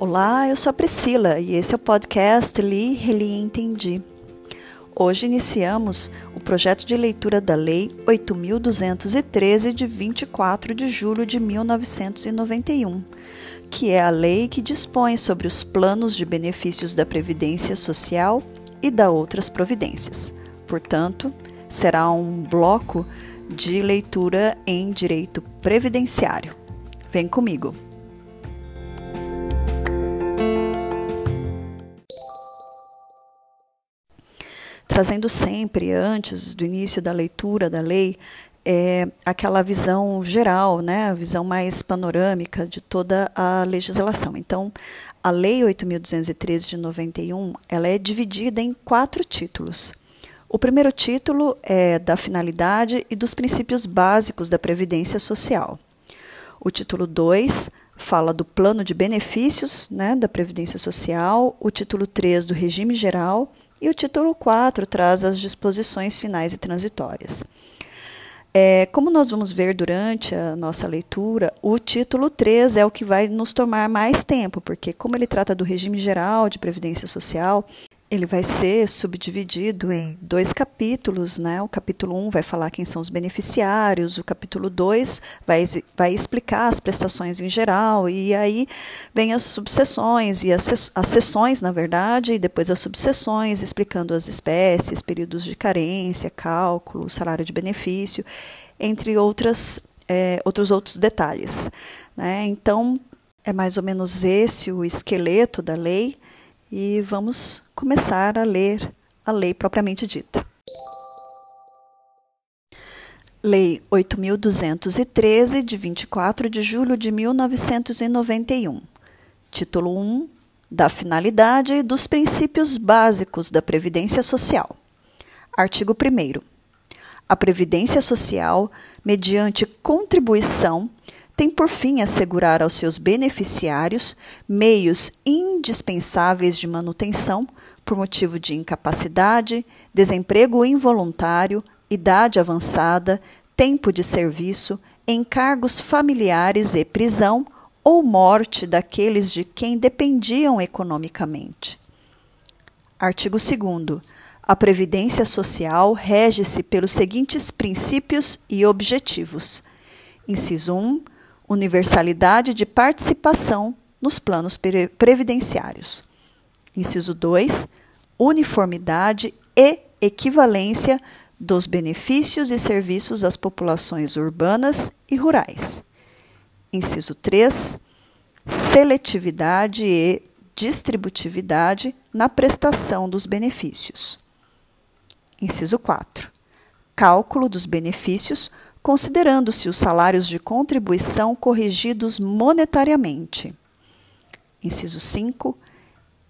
Olá, eu sou a Priscila e esse é o podcast Li, Reli e Entendi. Hoje iniciamos o projeto de leitura da Lei 8.213 de 24 de julho de 1991, que é a lei que dispõe sobre os planos de benefícios da Previdência Social e da outras providências. Portanto, será um bloco de leitura em direito previdenciário. Vem comigo! Trazendo sempre, antes do início da leitura da lei, é, aquela visão geral, né, a visão mais panorâmica de toda a legislação. Então, a Lei 8.213 de 91, ela é dividida em quatro títulos. O primeiro título é da finalidade e dos princípios básicos da Previdência Social. O título 2 fala do plano de benefícios né, da Previdência Social. O título 3 do regime geral e o título 4 traz as disposições finais e transitórias. É, como nós vamos ver durante a nossa leitura, o título 3 é o que vai nos tomar mais tempo, porque, como ele trata do regime geral de previdência social, ele vai ser subdividido em dois capítulos, né? O capítulo 1 vai falar quem são os beneficiários, o capítulo 2 vai, vai explicar as prestações em geral, e aí vem as subseções e as, as sessões, na verdade, e depois as subseções, explicando as espécies, períodos de carência, cálculo, salário de benefício, entre outras, é, outros outros detalhes. Né? Então, é mais ou menos esse o esqueleto da lei e vamos começar a ler a lei propriamente dita. Lei 8.213, de 24 de julho de 1991. Título 1. Da finalidade e dos princípios básicos da Previdência Social. Artigo 1. A Previdência Social, mediante contribuição, tem por fim assegurar aos seus beneficiários meios indispensáveis de manutenção por motivo de incapacidade, desemprego involuntário, idade avançada, tempo de serviço, encargos familiares e prisão ou morte daqueles de quem dependiam economicamente. Artigo 2. A Previdência Social rege-se pelos seguintes princípios e objetivos. Inciso 1 universalidade de participação nos planos previdenciários. Inciso 2, uniformidade e equivalência dos benefícios e serviços às populações urbanas e rurais. Inciso 3, seletividade e distributividade na prestação dos benefícios. Inciso 4, cálculo dos benefícios considerando-se os salários de contribuição corrigidos monetariamente. Inciso 5.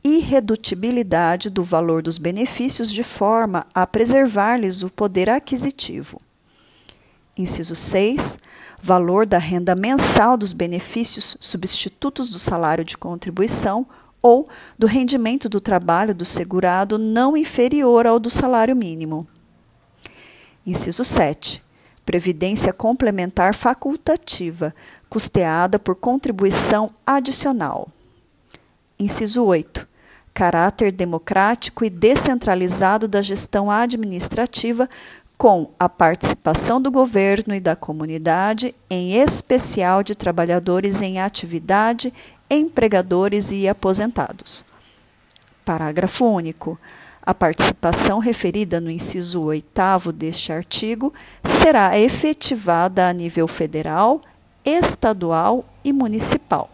Irredutibilidade do valor dos benefícios de forma a preservar-lhes o poder aquisitivo. Inciso 6. Valor da renda mensal dos benefícios substitutos do salário de contribuição ou do rendimento do trabalho do segurado não inferior ao do salário mínimo. Inciso 7 previdência complementar facultativa, custeada por contribuição adicional. Inciso 8. Caráter democrático e descentralizado da gestão administrativa, com a participação do governo e da comunidade, em especial de trabalhadores em atividade, empregadores e aposentados. Parágrafo único. A participação referida no inciso 8 deste artigo será efetivada a nível federal, estadual e municipal.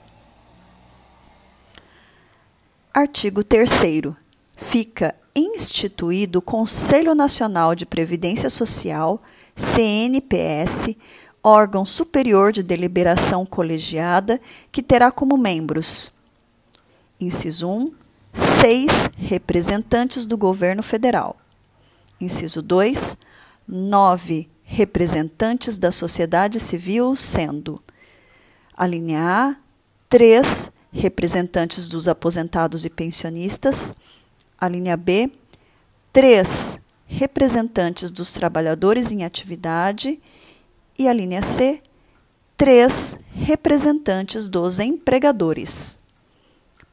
Artigo 3. Fica instituído o Conselho Nacional de Previdência Social, CNPS, órgão superior de deliberação colegiada, que terá como membros: inciso 1, seis representantes do governo federal. Inciso 2, nove representantes da sociedade civil, sendo a linha A, três representantes dos aposentados e pensionistas, a linha B, três representantes dos trabalhadores em atividade e a linha C, três representantes dos empregadores.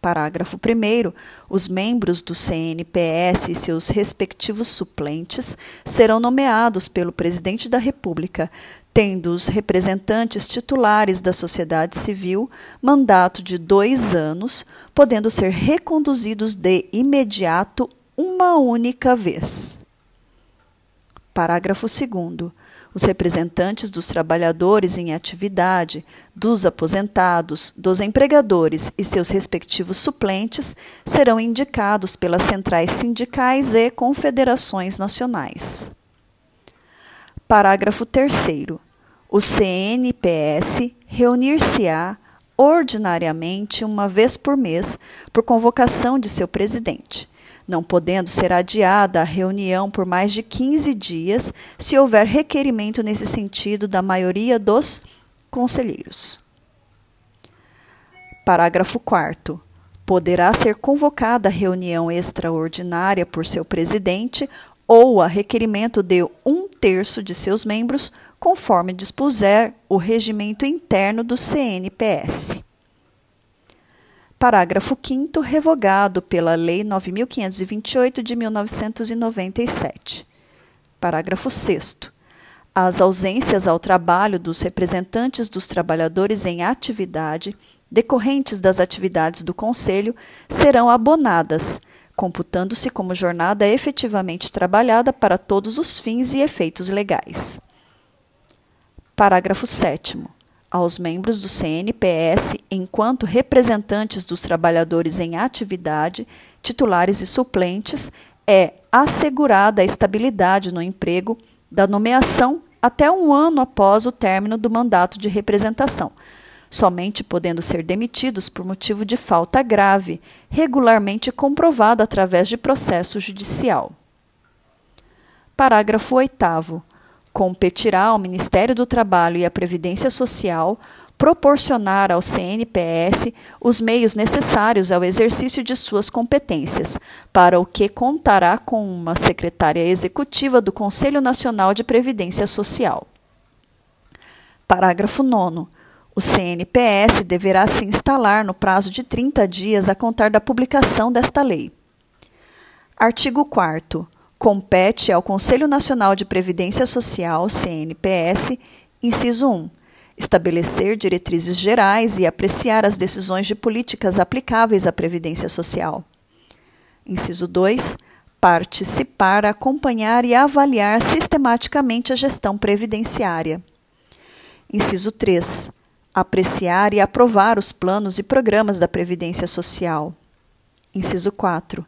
Parágrafo 1. Os membros do CNPS e seus respectivos suplentes serão nomeados pelo Presidente da República, tendo os representantes titulares da sociedade civil mandato de dois anos, podendo ser reconduzidos de imediato uma única vez. Parágrafo 2. Os representantes dos trabalhadores em atividade, dos aposentados, dos empregadores e seus respectivos suplentes serão indicados pelas centrais sindicais e confederações nacionais. Parágrafo 3. O CNPS reunir-se-á ordinariamente uma vez por mês por convocação de seu presidente não podendo ser adiada a reunião por mais de 15 dias, se houver requerimento nesse sentido da maioria dos conselheiros. Parágrafo 4. Poderá ser convocada reunião extraordinária por seu presidente ou a requerimento de um terço de seus membros, conforme dispuser o regimento interno do CNPS. Parágrafo 5 revogado pela Lei 9528 de 1997. Parágrafo 6 As ausências ao trabalho dos representantes dos trabalhadores em atividade decorrentes das atividades do Conselho serão abonadas, computando-se como jornada efetivamente trabalhada para todos os fins e efeitos legais. Parágrafo 7 aos membros do CNPS enquanto representantes dos trabalhadores em atividade, titulares e suplentes, é assegurada a estabilidade no emprego da nomeação até um ano após o término do mandato de representação, somente podendo ser demitidos por motivo de falta grave, regularmente comprovada através de processo judicial. Parágrafo 8 competirá ao Ministério do Trabalho e à Previdência Social proporcionar ao CNPS os meios necessários ao exercício de suas competências, para o que contará com uma secretária executiva do Conselho Nacional de Previdência Social. Parágrafo 9. O CNPS deverá se instalar no prazo de 30 dias a contar da publicação desta lei. Artigo 4 compete ao Conselho Nacional de Previdência Social, CNPS, inciso 1, estabelecer diretrizes gerais e apreciar as decisões de políticas aplicáveis à previdência social. Inciso 2, participar, acompanhar e avaliar sistematicamente a gestão previdenciária. Inciso 3, apreciar e aprovar os planos e programas da previdência social. Inciso 4,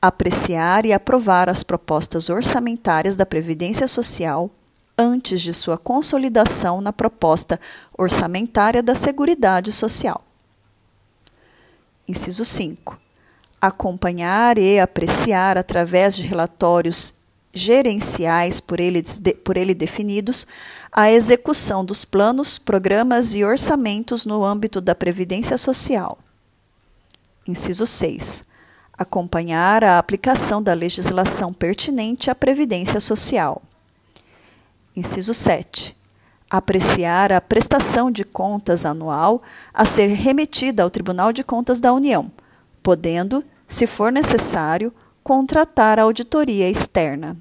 apreciar e aprovar as propostas orçamentárias da Previdência Social antes de sua consolidação na proposta orçamentária da Seguridade Social. Inciso 5. Acompanhar e apreciar, através de relatórios gerenciais por ele, por ele definidos, a execução dos planos, programas e orçamentos no âmbito da Previdência Social. Inciso 6 acompanhar a aplicação da legislação pertinente à previdência social. Inciso 7. Apreciar a prestação de contas anual a ser remetida ao Tribunal de Contas da União, podendo, se for necessário, contratar a auditoria externa.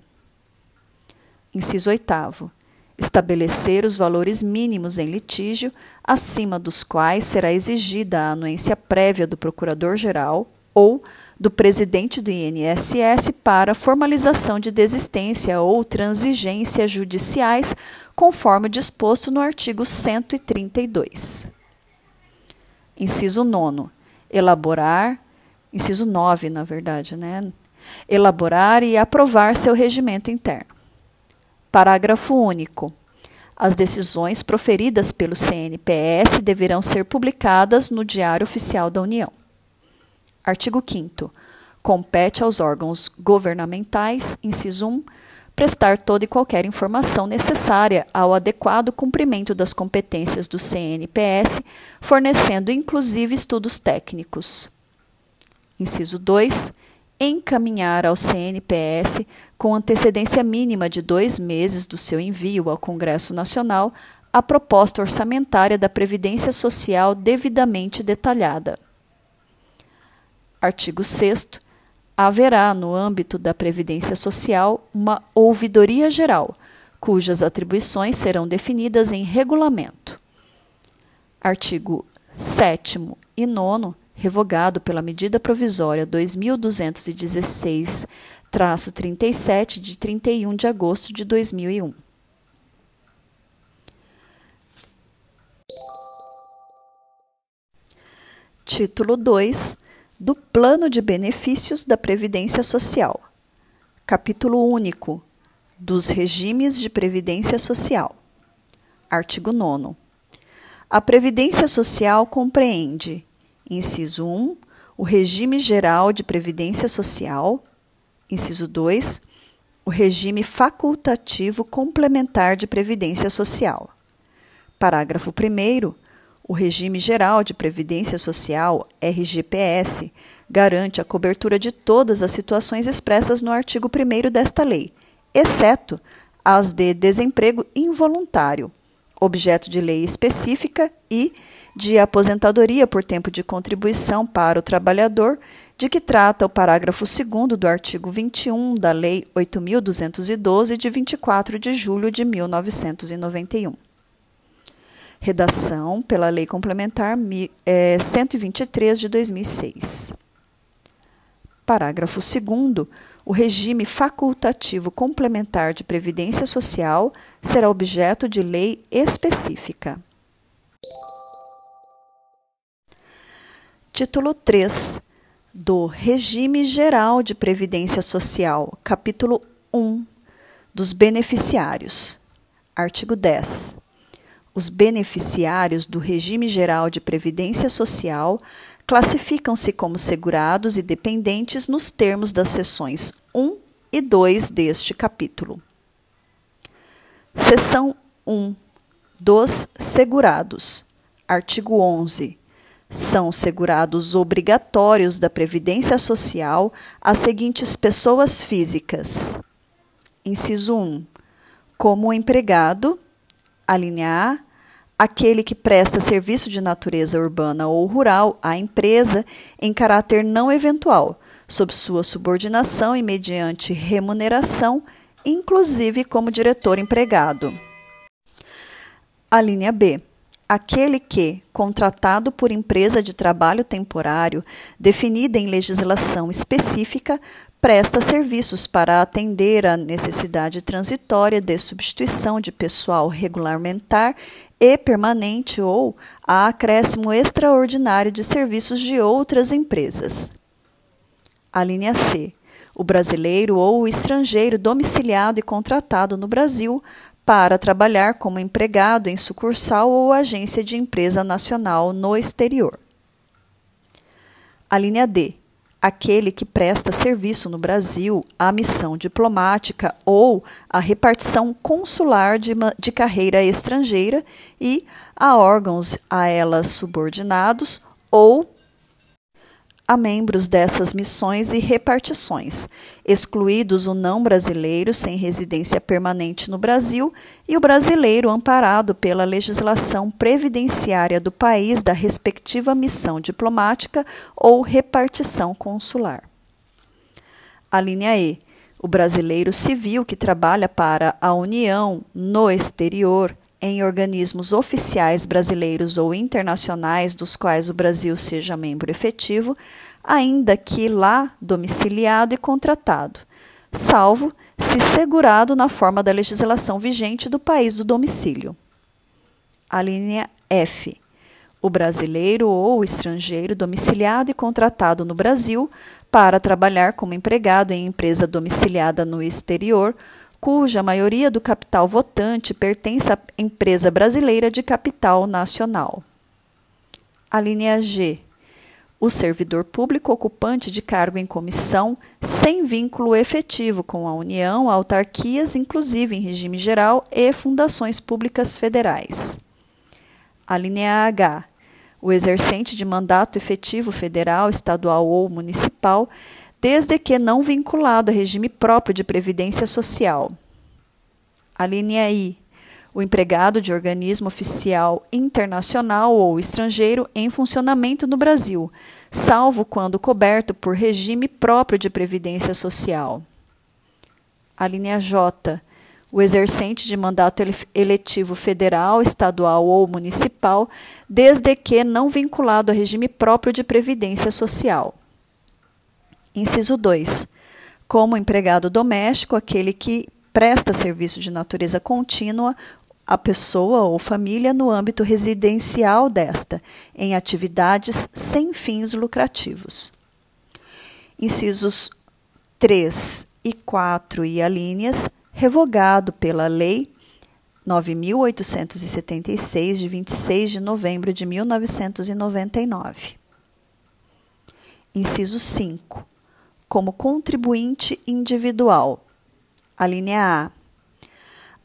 Inciso 8. Estabelecer os valores mínimos em litígio, acima dos quais será exigida a anuência prévia do Procurador-Geral ou do presidente do INSS para formalização de desistência ou transigência judiciais, conforme disposto no artigo 132. Inciso 9. Elaborar, inciso 9, na verdade, né? Elaborar e aprovar seu regimento interno. Parágrafo único. As decisões proferidas pelo CNPS deverão ser publicadas no Diário Oficial da União. Artigo 5 Compete aos órgãos governamentais, inciso 1, prestar toda e qualquer informação necessária ao adequado cumprimento das competências do CNPS, fornecendo inclusive estudos técnicos. Inciso 2. Encaminhar ao CNPS, com antecedência mínima de dois meses do seu envio ao Congresso Nacional, a proposta orçamentária da Previdência Social devidamente detalhada. Artigo 6 haverá, no âmbito da Previdência Social, uma ouvidoria geral, cujas atribuições serão definidas em regulamento. Artigo 7 e 9, revogado pela medida provisória 2216-37 de 31 de agosto de 2001. Título 2 do Plano de Benefícios da Previdência Social. Capítulo único dos regimes de previdência social. Artigo 9. A previdência social compreende: inciso 1, o regime geral de previdência social, inciso 2, o regime facultativo complementar de previdência social. Parágrafo 1 o Regime Geral de Previdência Social, RGPS, garante a cobertura de todas as situações expressas no artigo 1 desta lei, exceto as de desemprego involuntário, objeto de lei específica, e de aposentadoria por tempo de contribuição para o trabalhador, de que trata o parágrafo 2 do artigo 21 da Lei 8.212, de 24 de julho de 1991 redação pela Lei Complementar 123 de 2006. Parágrafo 2. O regime facultativo complementar de previdência social será objeto de lei específica. Título 3 do Regime Geral de Previdência Social, capítulo 1 dos beneficiários. Artigo 10 os beneficiários do regime geral de previdência social classificam-se como segurados e dependentes nos termos das seções 1 e 2 deste capítulo. Seção 1 dos segurados. Artigo 11. São segurados obrigatórios da Previdência Social as seguintes pessoas físicas. Inciso 1. Como empregado, a linha A, aquele que presta serviço de natureza urbana ou rural à empresa em caráter não eventual, sob sua subordinação e mediante remuneração, inclusive como diretor empregado. A linha B. Aquele que, contratado por empresa de trabalho temporário, definida em legislação específica, presta serviços para atender à necessidade transitória de substituição de pessoal regulamentar e permanente ou a acréscimo extraordinário de serviços de outras empresas. A linha C. O brasileiro ou o estrangeiro domiciliado e contratado no Brasil para trabalhar como empregado em sucursal ou agência de empresa nacional no exterior. A linha D aquele que presta serviço no Brasil à missão diplomática ou à repartição consular de, de carreira estrangeira e a órgãos a elas subordinados ou a membros dessas missões e repartições, excluídos o não brasileiro sem residência permanente no Brasil e o brasileiro amparado pela legislação previdenciária do país da respectiva missão diplomática ou repartição consular. A linha E. O brasileiro civil que trabalha para a União no exterior em organismos oficiais brasileiros ou internacionais dos quais o Brasil seja membro efetivo, ainda que lá domiciliado e contratado, salvo se segurado na forma da legislação vigente do país do domicílio. A linha F. O brasileiro ou estrangeiro domiciliado e contratado no Brasil para trabalhar como empregado em empresa domiciliada no exterior cuja maioria do capital votante pertence à empresa brasileira de capital nacional. A linha G. O servidor público ocupante de cargo em comissão sem vínculo efetivo com a União, autarquias, inclusive em regime geral, e fundações públicas federais. A linha H. O exercente de mandato efetivo federal, estadual ou municipal desde que não vinculado a regime próprio de previdência social. A linha I. o empregado de organismo oficial internacional ou estrangeiro em funcionamento no Brasil, salvo quando coberto por regime próprio de previdência social. A linha J. O exercente de mandato eletivo federal, estadual ou municipal, desde que não vinculado a regime próprio de previdência social. Inciso 2. Como empregado doméstico, aquele que presta serviço de natureza contínua a pessoa ou família no âmbito residencial desta, em atividades sem fins lucrativos. Incisos 3 e 4 e alíneas, revogado pela Lei 9.876, de 26 de novembro de 1999. Inciso 5. Como contribuinte individual. A linha A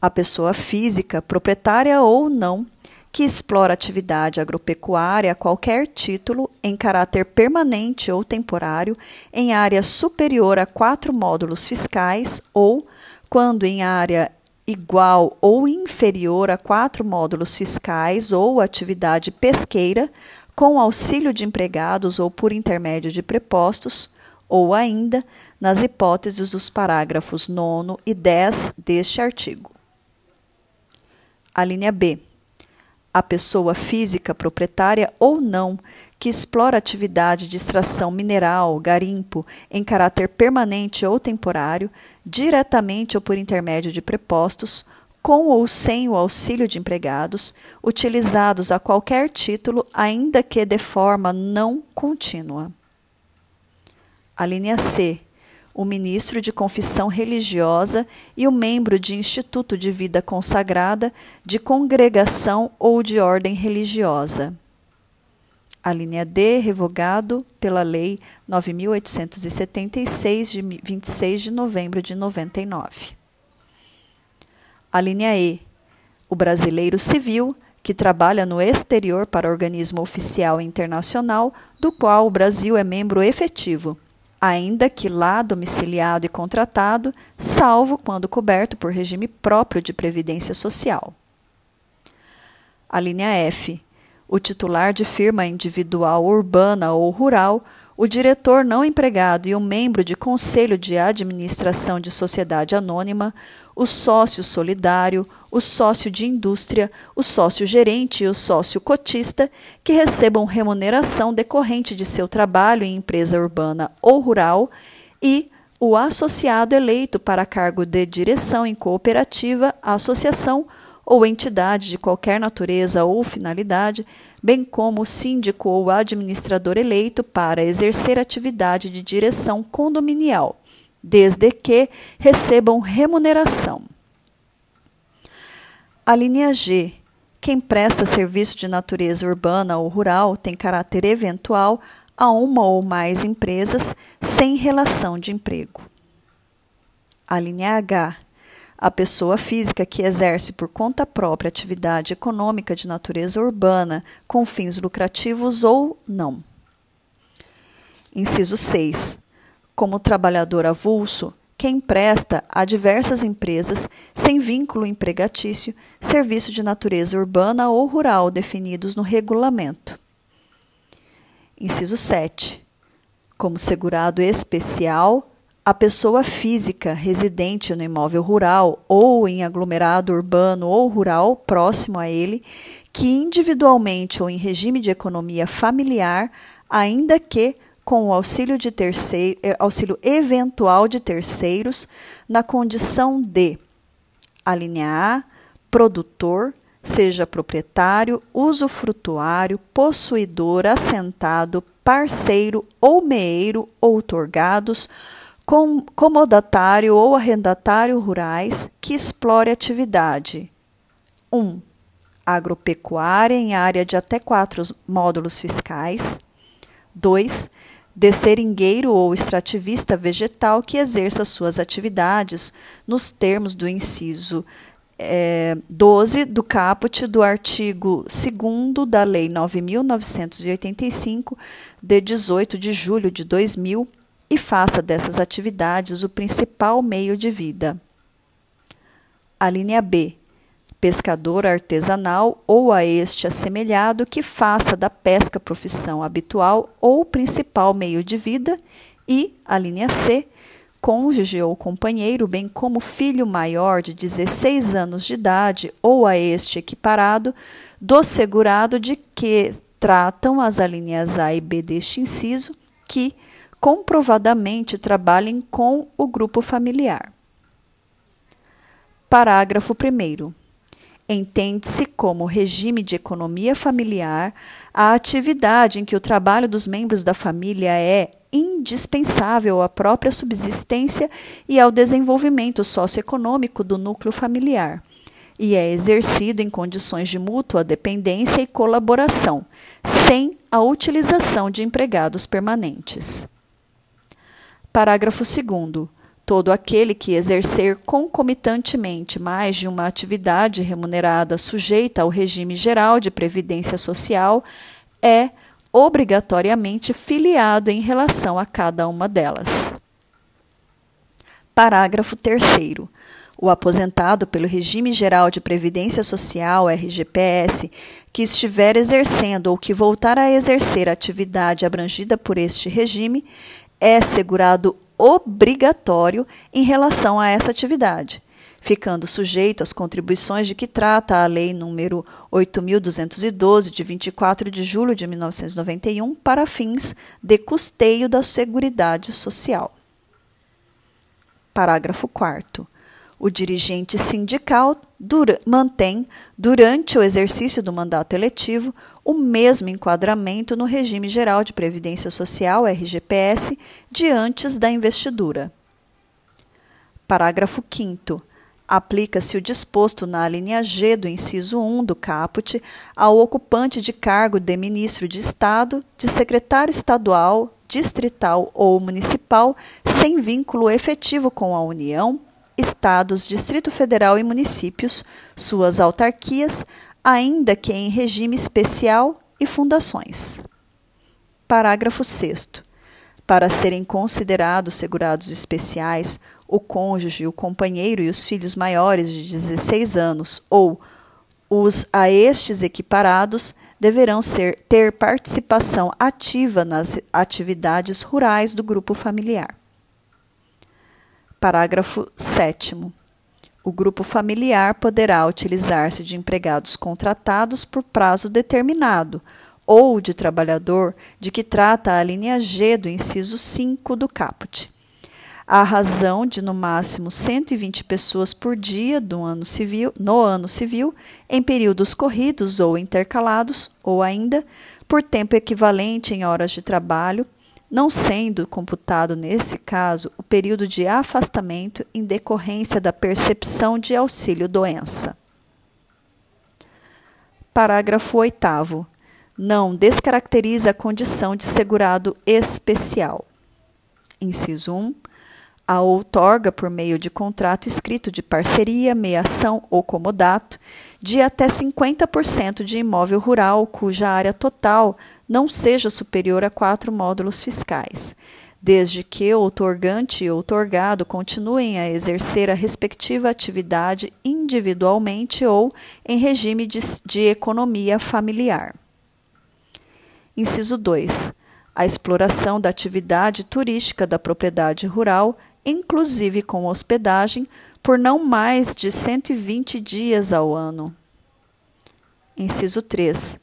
a pessoa física, proprietária ou não, que explora atividade agropecuária a qualquer título, em caráter permanente ou temporário, em área superior a quatro módulos fiscais ou, quando em área igual ou inferior a quatro módulos fiscais ou atividade pesqueira, com auxílio de empregados ou por intermédio de prepostos, ou ainda nas hipóteses dos parágrafos 9 e 10 deste artigo. A linha B. A pessoa física proprietária ou não que explora atividade de extração mineral, garimpo, em caráter permanente ou temporário, diretamente ou por intermédio de prepostos, com ou sem o auxílio de empregados, utilizados a qualquer título, ainda que de forma não contínua. A linha C o ministro de confissão religiosa e o membro de instituto de vida consagrada, de congregação ou de ordem religiosa. A linha D, revogado pela Lei 9.876, de 26 de novembro de 99. A linha E, o brasileiro civil, que trabalha no exterior para organismo oficial internacional, do qual o Brasil é membro efetivo ainda que lá domiciliado e contratado, salvo quando coberto por regime próprio de previdência social. A linha F. O titular de firma individual urbana ou rural, o diretor não empregado e o membro de conselho de administração de sociedade anônima, o sócio solidário, o sócio de indústria, o sócio gerente e o sócio cotista, que recebam remuneração decorrente de seu trabalho em empresa urbana ou rural, e o associado eleito para cargo de direção em cooperativa, associação ou entidade de qualquer natureza ou finalidade, bem como o síndico ou administrador eleito para exercer atividade de direção condominial, desde que recebam remuneração. A linha G. Quem presta serviço de natureza urbana ou rural tem caráter eventual a uma ou mais empresas sem relação de emprego. A linha H. A pessoa física que exerce por conta própria atividade econômica de natureza urbana com fins lucrativos ou não. Inciso 6. Como trabalhador avulso, quem presta a diversas empresas, sem vínculo empregatício, serviço de natureza urbana ou rural definidos no regulamento. Inciso 7. Como segurado especial, a pessoa física residente no imóvel rural ou em aglomerado urbano ou rural próximo a ele, que individualmente ou em regime de economia familiar, ainda que com o auxílio, de terceiro, eh, auxílio eventual de terceiros, na condição de a linha A, produtor, seja proprietário, usufrutuário, possuidor, assentado, parceiro ou meeiro outorgados, com, comodatário ou arrendatário rurais que explore atividade. 1. Um, agropecuária em área de até quatro módulos fiscais. 2 de seringueiro ou extrativista vegetal que exerça suas atividades nos termos do inciso é, 12 do caput do artigo 2 da Lei 9.985, de 18 de julho de 2000, e faça dessas atividades o principal meio de vida. A linha B. pescador artesanal ou a este assemelhado que faça da pesca profissão habitual ou principal meio de vida e, a linha C, cônjuge ou companheiro, bem como filho maior de 16 anos de idade ou a este equiparado, do segurado de que tratam as alíneas A e B deste inciso, que comprovadamente trabalhem com o grupo familiar. Parágrafo 1. Entende-se como regime de economia familiar a atividade em que o trabalho dos membros da família é indispensável à própria subsistência e ao desenvolvimento socioeconômico do núcleo familiar, e é exercido em condições de mútua dependência e colaboração, sem a utilização de empregados permanentes. Parágrafo 2. Todo aquele que exercer concomitantemente mais de uma atividade remunerada sujeita ao regime geral de previdência social é obrigatoriamente filiado em relação a cada uma delas. Parágrafo 3. O aposentado pelo Regime Geral de Previdência Social, RGPS, que estiver exercendo ou que voltar a exercer atividade abrangida por este regime, é segurado obrigatório em relação a essa atividade, ficando sujeito às contribuições de que trata a Lei nº 8.212, de 24 de julho de 1991, para fins de custeio da Seguridade Social. Parágrafo 4. O dirigente sindical dura, mantém, durante o exercício do mandato eletivo, o mesmo enquadramento no regime geral de previdência social, RGPS, de antes da investidura. Parágrafo 5. Aplica-se o disposto na linha G do inciso 1 do caput ao ocupante de cargo de ministro de Estado, de secretário estadual, distrital ou municipal, sem vínculo efetivo com a União estados, Distrito Federal e municípios, suas autarquias, ainda que em regime especial e fundações. Parágrafo 6. Para serem considerados segurados especiais, o cônjuge, o companheiro e os filhos maiores de 16 anos ou os a estes equiparados deverão ser, ter participação ativa nas atividades rurais do grupo familiar. Parágrafo 7. O grupo familiar poderá utilizar-se de empregados contratados por prazo determinado ou de trabalhador de que trata a linha G do inciso 5 do caput. A razão de no máximo 120 pessoas por dia do ano civil, no ano civil, em períodos corridos ou intercalados, ou ainda por tempo equivalente em horas de trabalho não sendo computado nesse caso o período de afastamento em decorrência da percepção de auxílio-doença. Parágrafo 8. Não descaracteriza a condição de segurado especial. Inciso 1. A outorga, por meio de contrato escrito de parceria, meação ou comodato, de até 50% de imóvel rural cuja área total não seja superior a quatro módulos fiscais, desde que o outorgante e outorgado continuem a exercer a respectiva atividade individualmente ou em regime de, de economia familiar. Inciso 2. A exploração da atividade turística da propriedade rural, inclusive com hospedagem, por não mais de 120 dias ao ano. Inciso 3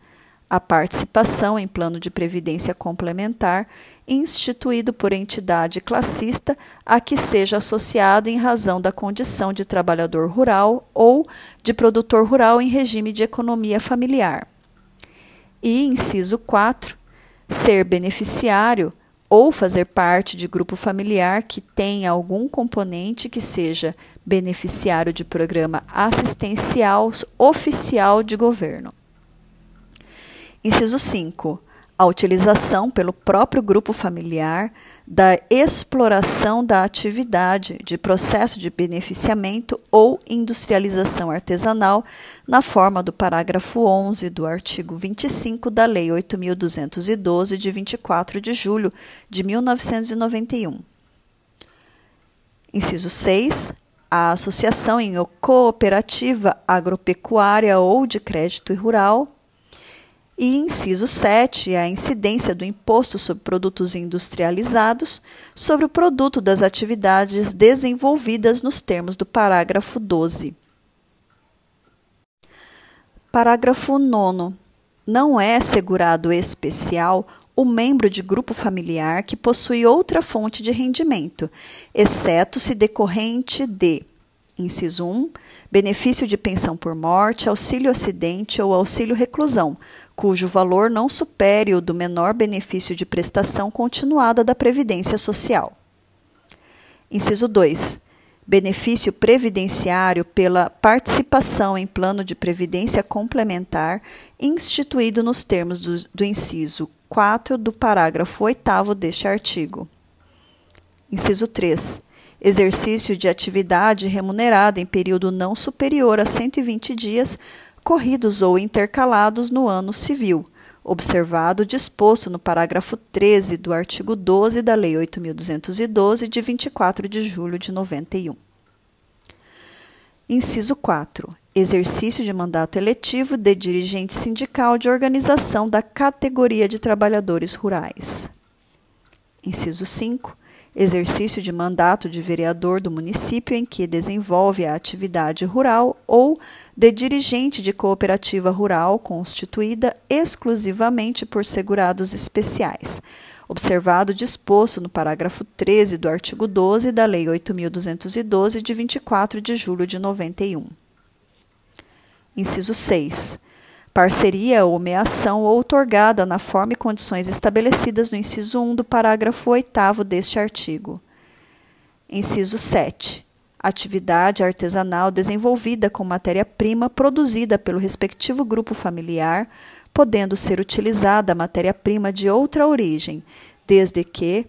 a participação em plano de previdência complementar instituído por entidade classista a que seja associado em razão da condição de trabalhador rural ou de produtor rural em regime de economia familiar. E, inciso 4, ser beneficiário ou fazer parte de grupo familiar que tenha algum componente que seja beneficiário de programa assistencial oficial de governo. Inciso 5. A utilização pelo próprio grupo familiar da exploração da atividade de processo de beneficiamento ou industrialização artesanal na forma do parágrafo 11 do artigo 25 da Lei 8.212, de 24 de julho de 1991. Inciso 6 a associação em cooperativa agropecuária ou de crédito rural. E inciso 7, a incidência do imposto sobre produtos industrializados sobre o produto das atividades desenvolvidas nos termos do parágrafo 12. Parágrafo 9. Não é segurado especial o membro de grupo familiar que possui outra fonte de rendimento, exceto se decorrente de: inciso 1, benefício de pensão por morte, auxílio acidente ou auxílio reclusão, cujo valor não supere o do menor benefício de prestação continuada da Previdência Social. Inciso 2 benefício previdenciário pela participação em plano de previdência complementar instituído nos termos do, do inciso 4 do parágrafo 8 deste artigo. Inciso 3. Exercício de atividade remunerada em período não superior a 120 dias, corridos ou intercalados no ano civil, observado o disposto no parágrafo 13 do artigo 12 da Lei 8.212, de 24 de julho de 91. Inciso 4. Exercício de mandato eletivo de dirigente sindical de organização da categoria de trabalhadores rurais. Inciso 5. Exercício de mandato de vereador do município em que desenvolve a atividade rural ou de dirigente de cooperativa rural constituída exclusivamente por segurados especiais, observado o disposto no parágrafo 13 do artigo 12 da Lei 8.212, de 24 de julho de 91. Inciso 6. Parceria ou meação outorgada na forma e condições estabelecidas no inciso 1 do parágrafo 8 deste artigo. Inciso 7 atividade artesanal desenvolvida com matéria-prima produzida pelo respectivo grupo familiar, podendo ser utilizada a matéria-prima de outra origem, desde que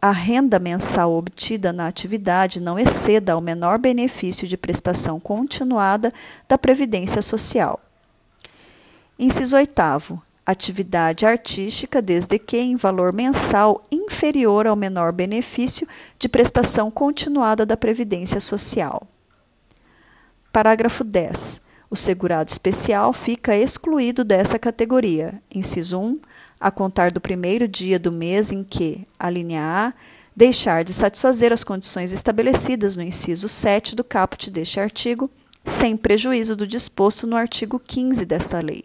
a renda mensal obtida na atividade não exceda ao menor benefício de prestação continuada da Previdência Social. Inciso 8 atividade artística, desde que em valor mensal inferior ao menor benefício de prestação continuada da Previdência Social. Parágrafo 10. O segurado especial fica excluído dessa categoria. Inciso 1. A contar do primeiro dia do mês em que, a linha A, deixar de satisfazer as condições estabelecidas no inciso 7 do caput deste artigo, sem prejuízo do disposto no artigo 15 desta lei.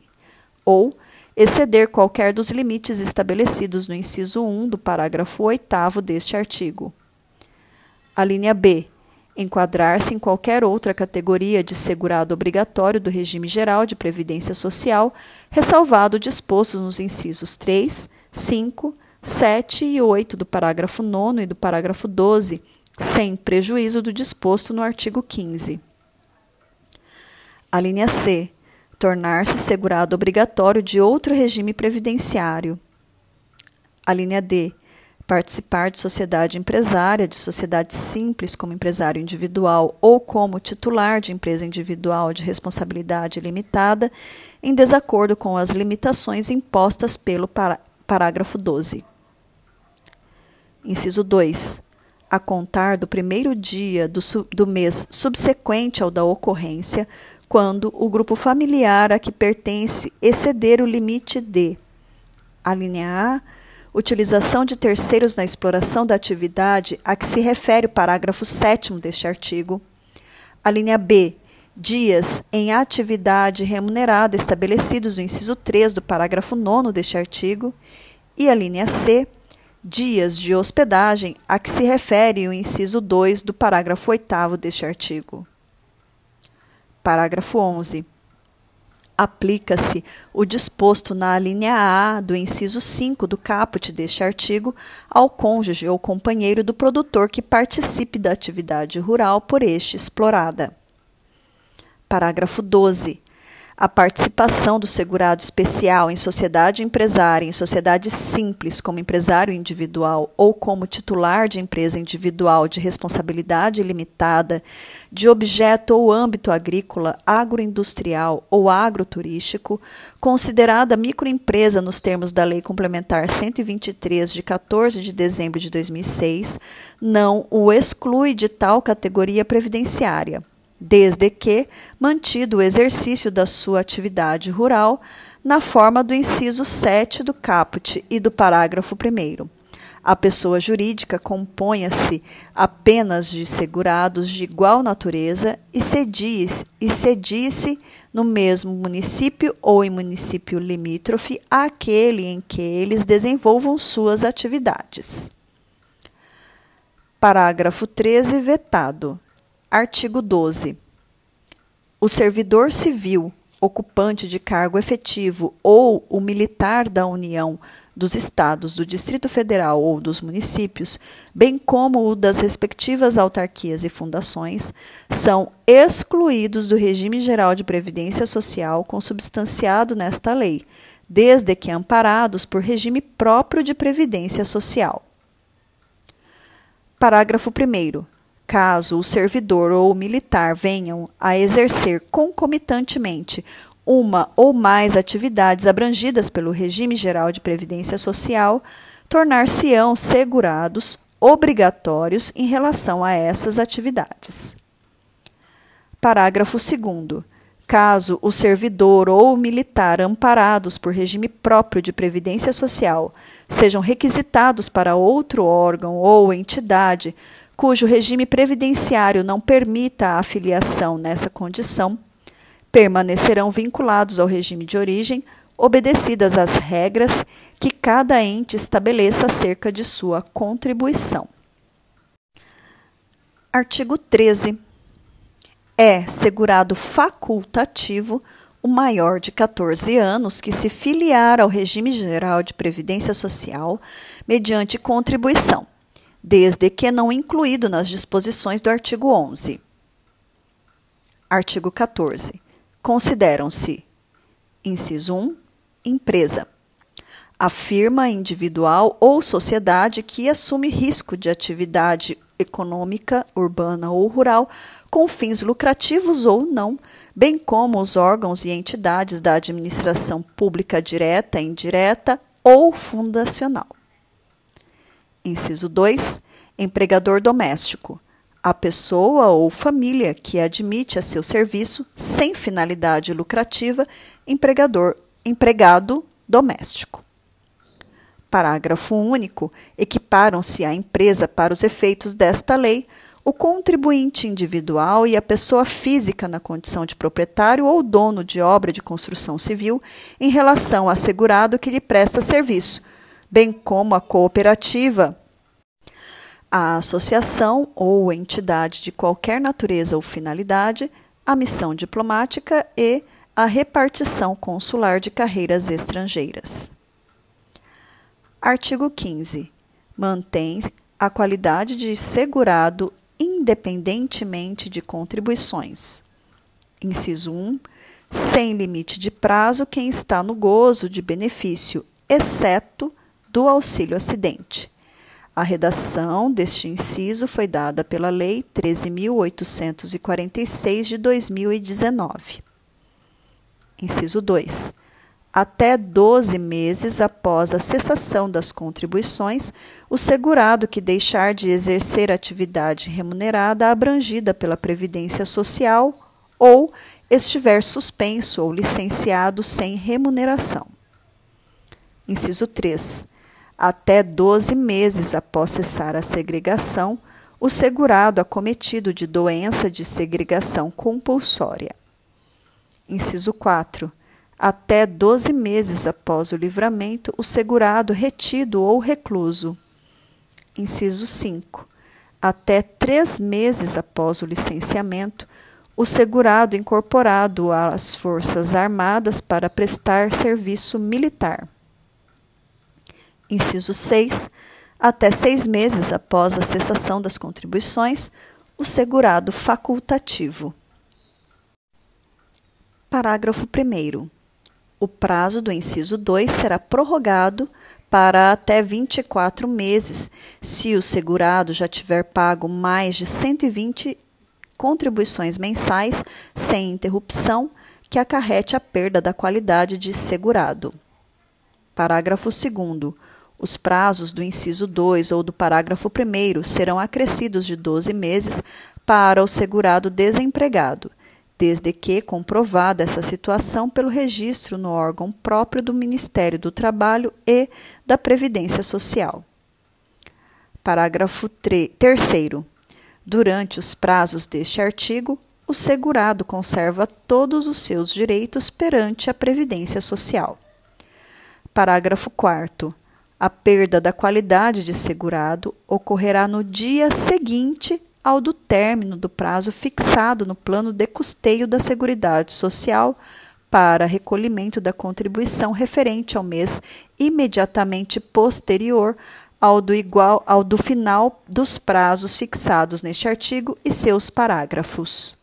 Ou, exceder qualquer dos limites estabelecidos no inciso 1 do parágrafo 8 deste artigo. A linha B. Enquadrar-se em qualquer outra categoria de segurado obrigatório do regime geral de previdência social, ressalvado o disposto nos incisos 3, 5, 7 e 8 do parágrafo 9 e do parágrafo 12, sem prejuízo do disposto no artigo 15. A linha C tornar-se segurado obrigatório de outro regime previdenciário. A linha D. Participar de sociedade empresária, de sociedade simples como empresário individual ou como titular de empresa individual de responsabilidade limitada, em desacordo com as limitações impostas pelo parágrafo 12. Inciso 2 a contar do primeiro dia do, do, mês subsequente ao da ocorrência, quando o grupo familiar a que pertence exceder o limite de a linha A, utilização de terceiros na exploração da atividade a que se refere o parágrafo 7 deste artigo. A linha B, dias em atividade remunerada estabelecidos no inciso 3 do parágrafo 9 deste artigo. E a linha C, dias de hospedagem a que se refere o inciso 2 do parágrafo 8 deste artigo. Parágrafo 11. Aplica-se o disposto na linha A do inciso 5 do caput deste artigo ao cônjuge ou companheiro do produtor que participe da atividade rural por este explorada. Parágrafo 12. A participação do segurado especial em sociedade empresária, em sociedade simples, como empresário individual ou como titular de empresa individual de responsabilidade limitada, de objeto ou âmbito agrícola, agroindustrial ou agroturístico, considerada microempresa nos termos da Lei Complementar 123 de 14 de dezembro de 2006, não o exclui de tal categoria previdenciária desde que mantido o exercício da sua atividade rural na forma do inciso 7 do caput e do parágrafo 1. A pessoa jurídica componha-se apenas de segurados de igual natureza e cedie-se no mesmo município ou em município limítrofe àquele em que eles desenvolvam suas atividades. Parágrafo 13 vetado. Artigo 12. O servidor civil, ocupante de cargo efetivo ou o militar da União, dos Estados, do Distrito Federal ou dos municípios, bem como o das respectivas autarquias e fundações, são excluídos do regime geral de previdência social consubstanciado nesta lei, desde que amparados por regime próprio de previdência social. Parágrafo 1 caso o servidor ou o militar venham a exercer concomitantemente uma ou mais atividades abrangidas pelo regime geral de previdência social, tornar-se-ão segurados obrigatórios em relação a essas atividades. Parágrafo 2 Caso o servidor ou o militar amparados por regime próprio de previdência social sejam requisitados para outro órgão ou entidade cujo regime previdenciário não permita a afiliação nessa condição, permanecerão vinculados ao regime de origem, obedecidas as regras que cada ente estabeleça acerca de sua contribuição. Artigo 13. É segurado facultativo o maior de 14 anos que se filiar ao regime geral de previdência social mediante contribuição desde que não incluído nas disposições do artigo 11. Artigo 14. Consideram-se: inciso 1, empresa. A firma individual ou sociedade que assume risco de atividade econômica, urbana ou rural com fins lucrativos ou não, bem como os órgãos e entidades da administração pública direta, indireta ou fundacional. Inciso 2. Empregador doméstico. A pessoa ou família que admite a seu serviço, sem finalidade lucrativa, empregador, empregado doméstico. Parágrafo único. Equiparam-se à empresa para os efeitos desta lei o contribuinte individual e a pessoa física na condição de proprietário ou dono de obra de construção civil em relação ao assegurado que lhe presta serviço bem como a cooperativa, a associação ou entidade de qualquer natureza ou finalidade, a missão diplomática e a repartição consular de carreiras estrangeiras. Artigo 15. Mantém a qualidade de segurado independentemente de contribuições. Inciso 1. Sem limite de prazo quem está no gozo de benefício, exceto do auxílio acidente. A redação deste inciso foi dada pela Lei 13.846 de 2019. Inciso 2. Até 12 meses após a cessação das contribuições, o segurado que deixar de exercer atividade remunerada abrangida pela Previdência Social ou estiver suspenso ou licenciado sem remuneração. Inciso 3 até 12 meses após cessar a segregação, o segurado acometido de doença de segregação compulsória. Inciso 4. Até 12 meses após o livramento, o segurado retido ou recluso. Inciso 5. Até três meses após o licenciamento, o segurado incorporado às Forças Armadas para prestar serviço militar. Inciso 6. Até seis meses após a cessação das contribuições, o segurado facultativo. Parágrafo 1. O prazo do inciso 2 será prorrogado para até 24 meses, se o segurado já tiver pago mais de 120 contribuições mensais sem interrupção que acarrete a perda da qualidade de segurado. Parágrafo 2 os prazos do inciso 2 ou do parágrafo 1 serão acrescidos de 12 meses para o segurado desempregado, desde que comprovada essa situação pelo registro no órgão próprio do Ministério do Trabalho e da Previdência Social. Parágrafo 3. Durante os prazos deste artigo, o segurado conserva todos os seus direitos perante a Previdência Social. Parágrafo 4. A perda da qualidade de segurado ocorrerá no dia seguinte ao do término do prazo fixado no plano de custeio da Seguridade Social para recolhimento da contribuição referente ao mês imediatamente posterior ao do igual ao do final dos prazos fixados neste artigo e seus parágrafos.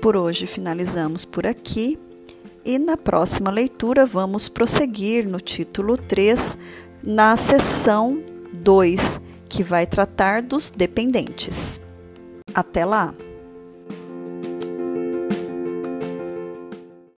Por hoje finalizamos por aqui e na próxima leitura vamos prosseguir no título 3, na seção 2, que vai tratar dos dependentes. Até lá!